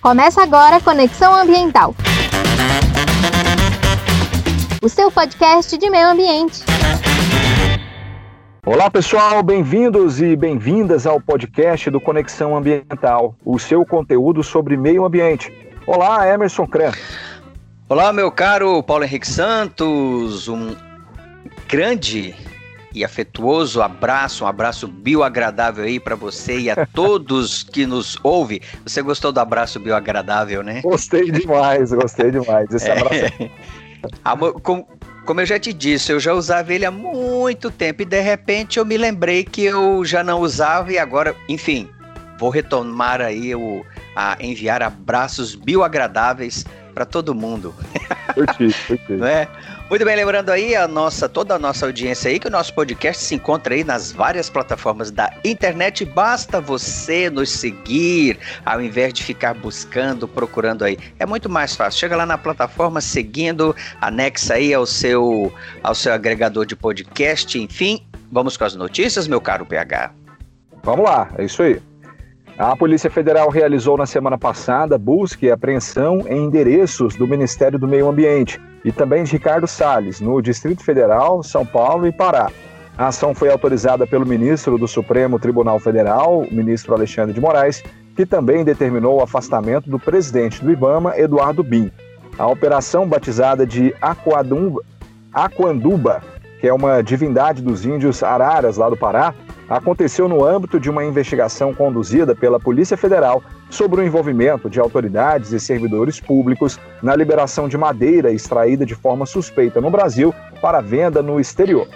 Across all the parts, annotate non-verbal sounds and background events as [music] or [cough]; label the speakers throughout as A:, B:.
A: Começa agora Conexão Ambiental. O seu podcast de meio ambiente.
B: Olá pessoal, bem-vindos e bem-vindas ao podcast do Conexão Ambiental, o seu conteúdo sobre meio ambiente. Olá, Emerson Cran.
C: Olá, meu caro Paulo Henrique Santos, um grande e afetuoso abraço, um abraço bioagradável aí para você e a [laughs] todos que nos ouvem. Você gostou do abraço bioagradável, né?
B: Gostei demais, gostei demais. Esse abraço. É. [laughs]
C: Como, como eu já te disse, eu já usava ele há muito tempo e de repente eu me lembrei que eu já não usava e agora, enfim, vou retomar aí o, a enviar abraços bioagradáveis para todo mundo. [laughs]
B: Curti, curti.
C: Não é? Muito bem, lembrando aí a nossa, toda a nossa audiência aí que o nosso podcast se encontra aí nas várias plataformas da internet. Basta você nos seguir, ao invés de ficar buscando, procurando aí. É muito mais fácil. Chega lá na plataforma seguindo, anexa aí ao seu, ao seu agregador de podcast, enfim. Vamos com as notícias, meu caro PH.
B: Vamos lá, é isso aí. A Polícia Federal realizou na semana passada busca e apreensão em endereços do Ministério do Meio Ambiente e também de Ricardo Salles, no Distrito Federal, São Paulo e Pará. A ação foi autorizada pelo ministro do Supremo Tribunal Federal, o ministro Alexandre de Moraes, que também determinou o afastamento do presidente do IBAMA, Eduardo Bin. A operação, batizada de Aquanduba, que é uma divindade dos índios Araras lá do Pará, aconteceu no âmbito de uma investigação conduzida pela Polícia Federal sobre o envolvimento de autoridades e servidores públicos na liberação de madeira extraída de forma suspeita no Brasil para venda no exterior.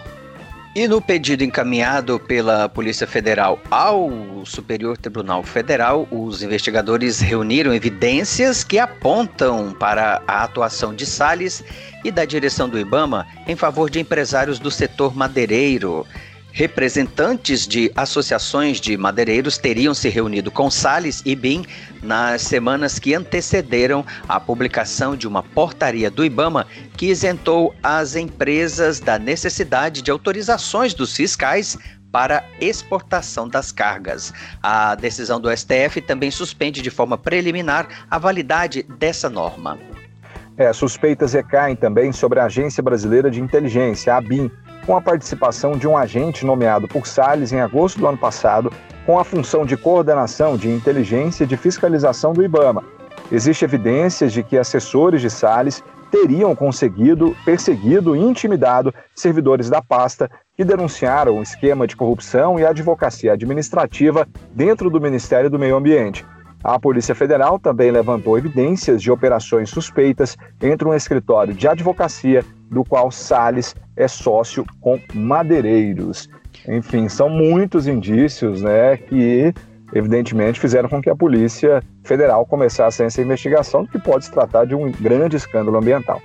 C: E no pedido encaminhado pela Polícia Federal ao Superior Tribunal Federal, os investigadores reuniram evidências que apontam para a atuação de Salles e da direção do Ibama em favor de empresários do setor madeireiro. Representantes de associações de madeireiros teriam se reunido com Salles e Bin nas semanas que antecederam a publicação de uma portaria do Ibama que isentou as empresas da necessidade de autorizações dos fiscais para exportação das cargas. A decisão do STF também suspende de forma preliminar a validade dessa norma.
B: É, suspeitas recaem também sobre a Agência Brasileira de Inteligência, a ABIN, com a participação de um agente nomeado por Salles em agosto do ano passado, com a função de coordenação de inteligência e de fiscalização do IBAMA. Existem evidências de que assessores de Salles teriam conseguido, perseguido e intimidado servidores da pasta que denunciaram o esquema de corrupção e advocacia administrativa dentro do Ministério do Meio Ambiente. A Polícia Federal também levantou evidências de operações suspeitas entre um escritório de advocacia do qual Salles é sócio com madeireiros. Enfim, são muitos indícios né, que, evidentemente, fizeram com que a Polícia Federal começasse essa investigação, que pode se tratar de um grande escândalo ambiental.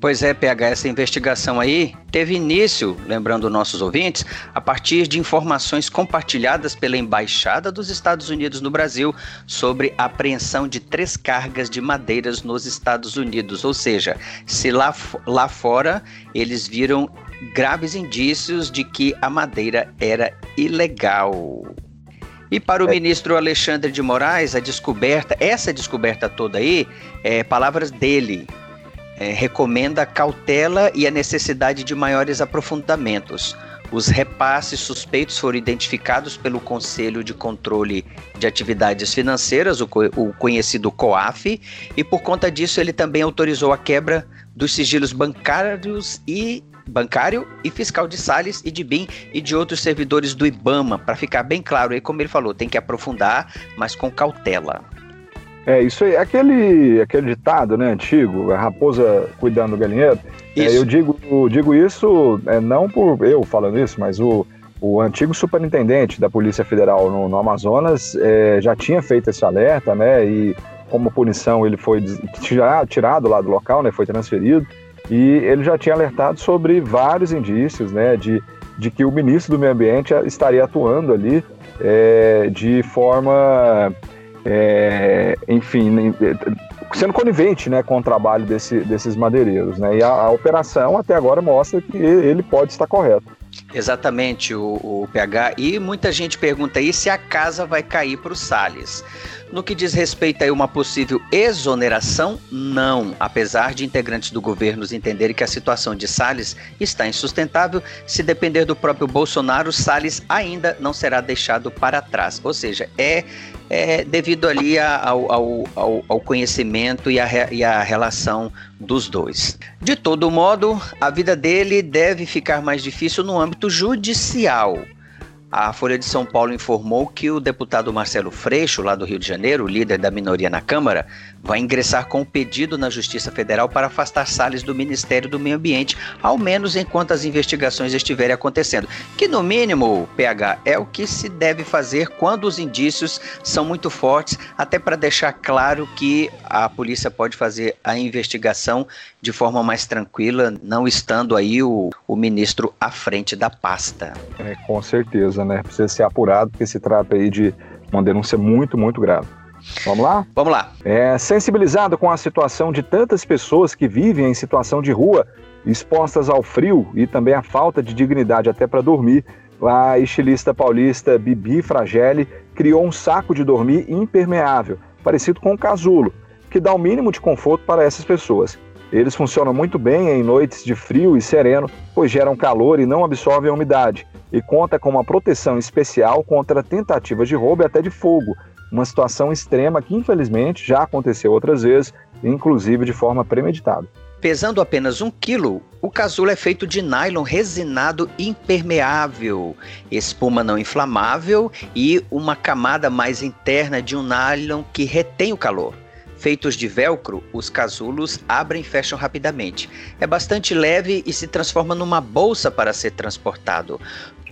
C: Pois é, PH, essa investigação aí teve início, lembrando nossos ouvintes, a partir de informações compartilhadas pela Embaixada dos Estados Unidos no Brasil sobre a apreensão de três cargas de madeiras nos Estados Unidos. Ou seja, se lá, lá fora eles viram graves indícios de que a madeira era ilegal. E para o é. ministro Alexandre de Moraes, a descoberta, essa descoberta toda aí, é palavras dele, é, recomenda cautela e a necessidade de maiores aprofundamentos. Os repasses suspeitos foram identificados pelo Conselho de Controle de Atividades Financeiras, o, o conhecido COAF, e por conta disso ele também autorizou a quebra dos sigilos bancários e bancário e fiscal de Sales e de BIM e de outros servidores do IBAMA, para ficar bem claro aí, como ele falou, tem que aprofundar, mas com cautela.
B: É, isso aí, aquele, aquele ditado, né, antigo, a raposa cuidando do galinheiro. É, eu digo, eu digo isso é, não por eu falando isso, mas o, o antigo superintendente da Polícia Federal no, no Amazonas é, já tinha feito esse alerta, né, e como punição ele foi tirado lá do local, né, foi transferido, e ele já tinha alertado sobre vários indícios, né, de, de que o ministro do Meio Ambiente estaria atuando ali é, de forma é, enfim, sendo conivente né, com o trabalho desse, desses madeireiros. Né? E a, a operação até agora mostra que ele pode estar correto.
C: Exatamente, o, o, PH. E muita gente pergunta aí se a casa vai cair para o Salles. No que diz respeito a uma possível exoneração, não. Apesar de integrantes do governo entenderem que a situação de Salles está insustentável, se depender do próprio Bolsonaro, Salles ainda não será deixado para trás. Ou seja, é, é devido ali ao, ao, ao, conhecimento e a relação dos dois. De todo modo, a vida dele deve ficar mais difícil no âmbito judicial. A Folha de São Paulo informou que o deputado Marcelo Freixo, lá do Rio de Janeiro, líder da minoria na Câmara, vai ingressar com um pedido na Justiça Federal para afastar Salles do Ministério do Meio Ambiente, ao menos enquanto as investigações estiverem acontecendo. Que, no mínimo, PH, é o que se deve fazer quando os indícios são muito fortes, até para deixar claro que a polícia pode fazer a investigação de forma mais tranquila, não estando aí o, o ministro à frente da pasta.
B: É, com certeza, né? Precisa ser apurado, porque se trata aí de uma denúncia muito, muito grave. Vamos lá?
C: Vamos lá.
B: É, sensibilizado com a situação de tantas pessoas que vivem em situação de rua, expostas ao frio e também à falta de dignidade até para dormir, a estilista paulista Bibi Fragelli criou um saco de dormir impermeável, parecido com um casulo, que dá o mínimo de conforto para essas pessoas. Eles funcionam muito bem em noites de frio e sereno, pois geram calor e não absorvem a umidade, e conta com uma proteção especial contra tentativas de roubo e até de fogo, uma situação extrema que infelizmente já aconteceu outras vezes, inclusive de forma premeditada.
C: Pesando apenas um quilo, o casulo é feito de nylon resinado impermeável, espuma não inflamável e uma camada mais interna de um nylon que retém o calor. Feitos de velcro, os casulos abrem e fecham rapidamente. É bastante leve e se transforma numa bolsa para ser transportado.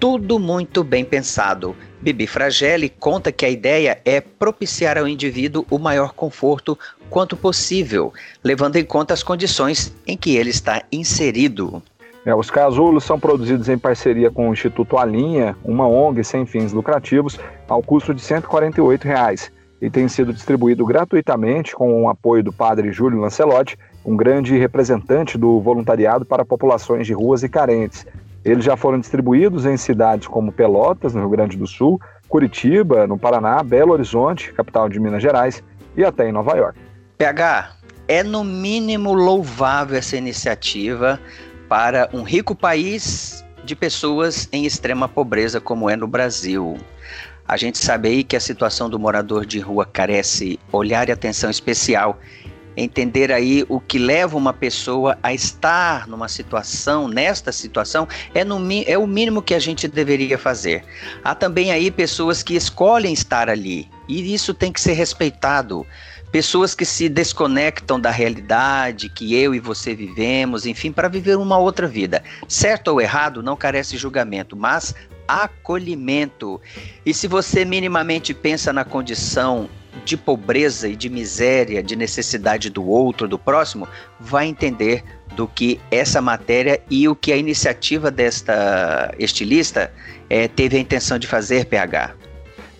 C: Tudo muito bem pensado. Bibi Fragelli conta que a ideia é propiciar ao indivíduo o maior conforto quanto possível, levando em conta as condições em que ele está inserido.
B: É, os casulos são produzidos em parceria com o Instituto Alinha, uma ONG sem fins lucrativos, ao custo de 148 reais e tem sido distribuído gratuitamente com o apoio do padre Júlio Lancelotti, um grande representante do voluntariado para populações de ruas e carentes. Eles já foram distribuídos em cidades como Pelotas, no Rio Grande do Sul, Curitiba, no Paraná, Belo Horizonte, capital de Minas Gerais, e até em Nova York.
C: PH, é no mínimo louvável essa iniciativa para um rico país de pessoas em extrema pobreza como é no Brasil. A gente sabe aí que a situação do morador de rua carece olhar e atenção especial. Entender aí o que leva uma pessoa a estar numa situação, nesta situação, é, no, é o mínimo que a gente deveria fazer. Há também aí pessoas que escolhem estar ali, e isso tem que ser respeitado pessoas que se desconectam da realidade que eu e você vivemos, enfim, para viver uma outra vida. Certo ou errado não carece julgamento, mas acolhimento. E se você minimamente pensa na condição de pobreza e de miséria, de necessidade do outro, do próximo, vai entender do que essa matéria e o que a iniciativa desta estilista é, teve a intenção de fazer, PH.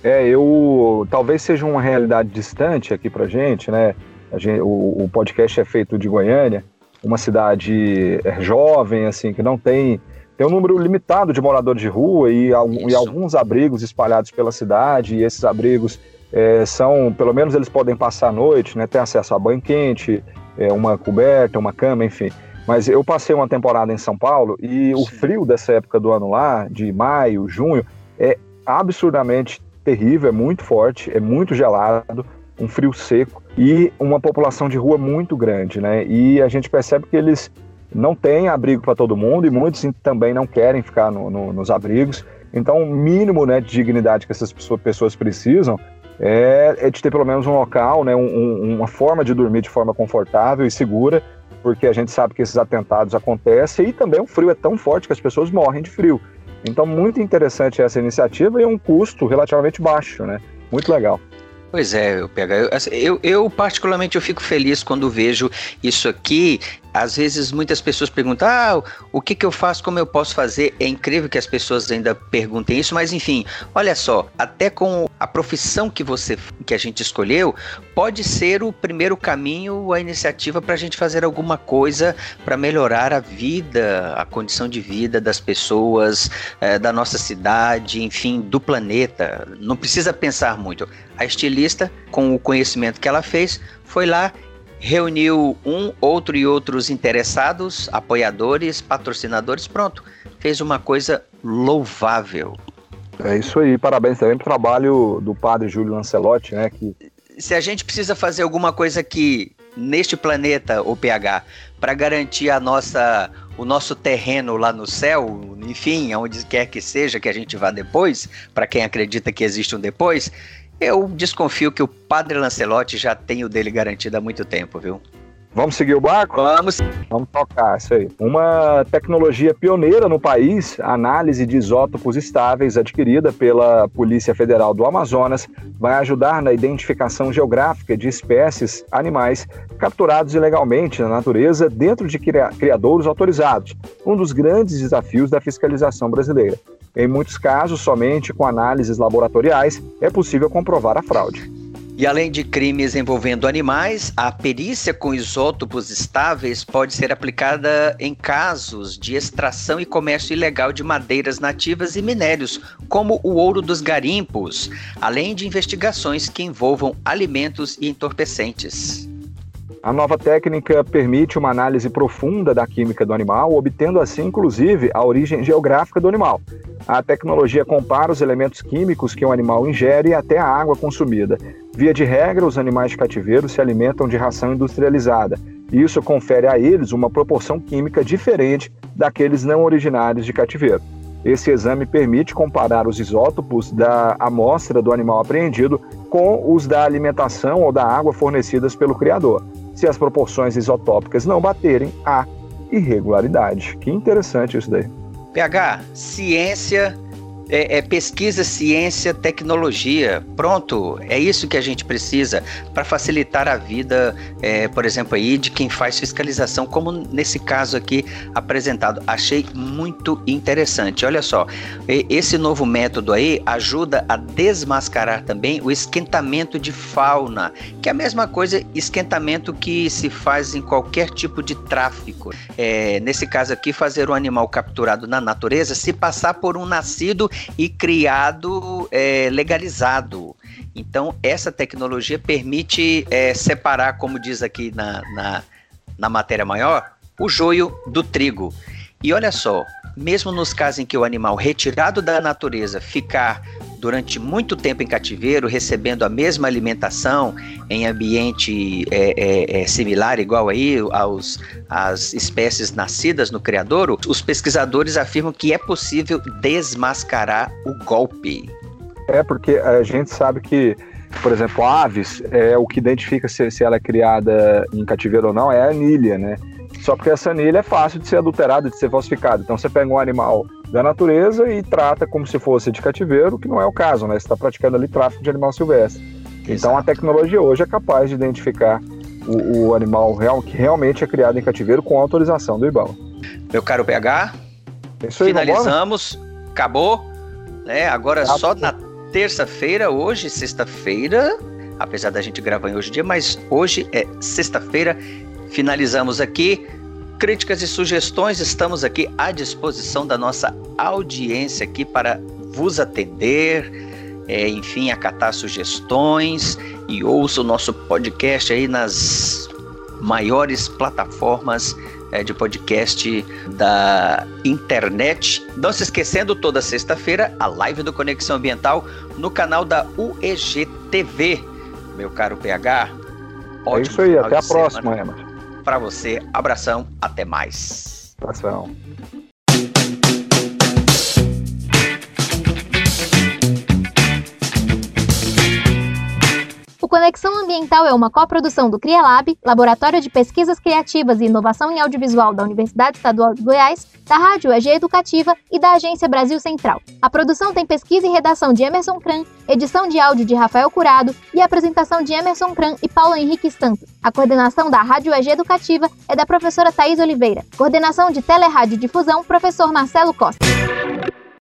B: É, eu talvez seja uma realidade distante aqui pra gente, né? Gente, o, o, podcast é feito de Goiânia, uma cidade é, jovem, assim, que não tem tem um número limitado de moradores de rua e, e alguns abrigos espalhados pela cidade, e esses abrigos é, são, pelo menos eles podem passar a noite, né, ter acesso a banho quente, é, uma coberta, uma cama, enfim. Mas eu passei uma temporada em São Paulo e Sim. o frio dessa época do ano lá, de maio, junho, é absurdamente terrível, é muito forte, é muito gelado, um frio seco e uma população de rua muito grande, né? E a gente percebe que eles não tem abrigo para todo mundo e muitos também não querem ficar no, no, nos abrigos. Então, o mínimo né, de dignidade que essas pessoas precisam é, é de ter pelo menos um local, né, um, uma forma de dormir de forma confortável e segura, porque a gente sabe que esses atentados acontecem e também o frio é tão forte que as pessoas morrem de frio. Então, muito interessante essa iniciativa e um custo relativamente baixo, né? Muito legal.
C: Pois é, eu, pego, eu, assim, eu, eu, particularmente eu fico feliz quando vejo isso aqui às vezes muitas pessoas perguntam: ah, o que, que eu faço, como eu posso fazer? É incrível que as pessoas ainda perguntem isso, mas enfim, olha só, até com a profissão que você que a gente escolheu, pode ser o primeiro caminho, a iniciativa para a gente fazer alguma coisa para melhorar a vida, a condição de vida das pessoas, é, da nossa cidade, enfim, do planeta. Não precisa pensar muito. A estilista, com o conhecimento que ela fez, foi lá reuniu um, outro e outros interessados, apoiadores, patrocinadores, pronto, fez uma coisa louvável.
B: É isso aí, parabéns também pro trabalho do padre Júlio Lancelotti, né? Que...
C: Se a gente precisa fazer alguma coisa aqui neste planeta, o PH, para garantir a nossa, o nosso terreno lá no céu, enfim, aonde quer que seja que a gente vá depois, para quem acredita que existe um depois, eu desconfio que o padre Lancelotti já tem o dele garantido há muito tempo, viu?
B: Vamos seguir o barco?
C: Vamos.
B: Vamos tocar, isso aí. Uma tecnologia pioneira no país, a análise de isótopos estáveis adquirida pela Polícia Federal do Amazonas, vai ajudar na identificação geográfica de espécies animais capturados ilegalmente na natureza dentro de criadouros autorizados, um dos grandes desafios da fiscalização brasileira. Em muitos casos, somente com análises laboratoriais é possível comprovar a fraude.
C: E além de crimes envolvendo animais, a perícia com isótopos estáveis pode ser aplicada em casos de extração e comércio ilegal de madeiras nativas e minérios, como o ouro dos garimpos, além de investigações que envolvam alimentos e entorpecentes.
B: A nova técnica permite uma análise profunda da química do animal, obtendo assim, inclusive, a origem geográfica do animal. A tecnologia compara os elementos químicos que um animal ingere até a água consumida. Via de regra, os animais de cativeiro se alimentam de ração industrializada, isso confere a eles uma proporção química diferente daqueles não originários de cativeiro. Esse exame permite comparar os isótopos da amostra do animal apreendido com os da alimentação ou da água fornecidas pelo criador. Se as proporções isotópicas não baterem, há irregularidade. Que interessante isso daí.
C: PH, ciência é, é, pesquisa, ciência, tecnologia. Pronto, é isso que a gente precisa para facilitar a vida, é, por exemplo, aí de quem faz fiscalização, como nesse caso aqui apresentado. Achei muito interessante. Olha só, esse novo método aí ajuda a desmascarar também o esquentamento de fauna, que é a mesma coisa esquentamento que se faz em qualquer tipo de tráfico. É, nesse caso aqui, fazer um animal capturado na natureza se passar por um nascido e criado é, legalizado. Então, essa tecnologia permite é, separar, como diz aqui na, na, na matéria maior, o joio do trigo. E olha só, mesmo nos casos em que o animal retirado da natureza ficar durante muito tempo em cativeiro, recebendo a mesma alimentação em ambiente é, é, é, similar, igual aí aos às espécies nascidas no criadouro, os pesquisadores afirmam que é possível desmascarar o golpe.
B: É porque a gente sabe que, por exemplo, aves, é o que identifica se, se ela é criada em cativeiro ou não é a anilha, né? Só porque essa anilha é fácil de ser adulterada, de ser falsificada. Então você pega um animal da natureza e trata como se fosse de cativeiro, que não é o caso, né? Você está praticando ali tráfico de animal silvestre. Exato. Então a tecnologia hoje é capaz de identificar o, o, animal real, que realmente é criado em cativeiro com autorização do IBAMA.
C: Meu caro PH, é aí, finalizamos, acabou. Né? Agora só na terça-feira, hoje, sexta-feira, apesar da gente gravar em hoje dia, mas hoje é sexta-feira, finalizamos aqui. Críticas e sugestões, estamos aqui à disposição da nossa audiência aqui para vos atender, é, enfim, acatar sugestões e ouça o nosso podcast aí nas maiores plataformas é, de podcast da internet. Não se esquecendo, toda sexta-feira, a live do Conexão Ambiental no canal da UEG TV. Meu caro PH,
B: ótimo. É isso aí, até a próxima, Emerson
C: para você. Abração, até mais.
B: Abração.
A: Conexão Ambiental é uma coprodução do CriaLab, Laboratório de Pesquisas Criativas e Inovação em Audiovisual da Universidade Estadual de Goiás, da Rádio EG Educativa e da Agência Brasil Central. A produção tem pesquisa e redação de Emerson Kran, edição de áudio de Rafael Curado e apresentação de Emerson Kran e Paulo Henrique Santos. A coordenação da Rádio EG Educativa é da professora Thais Oliveira. Coordenação de Telerádio Difusão, professor Marcelo Costa.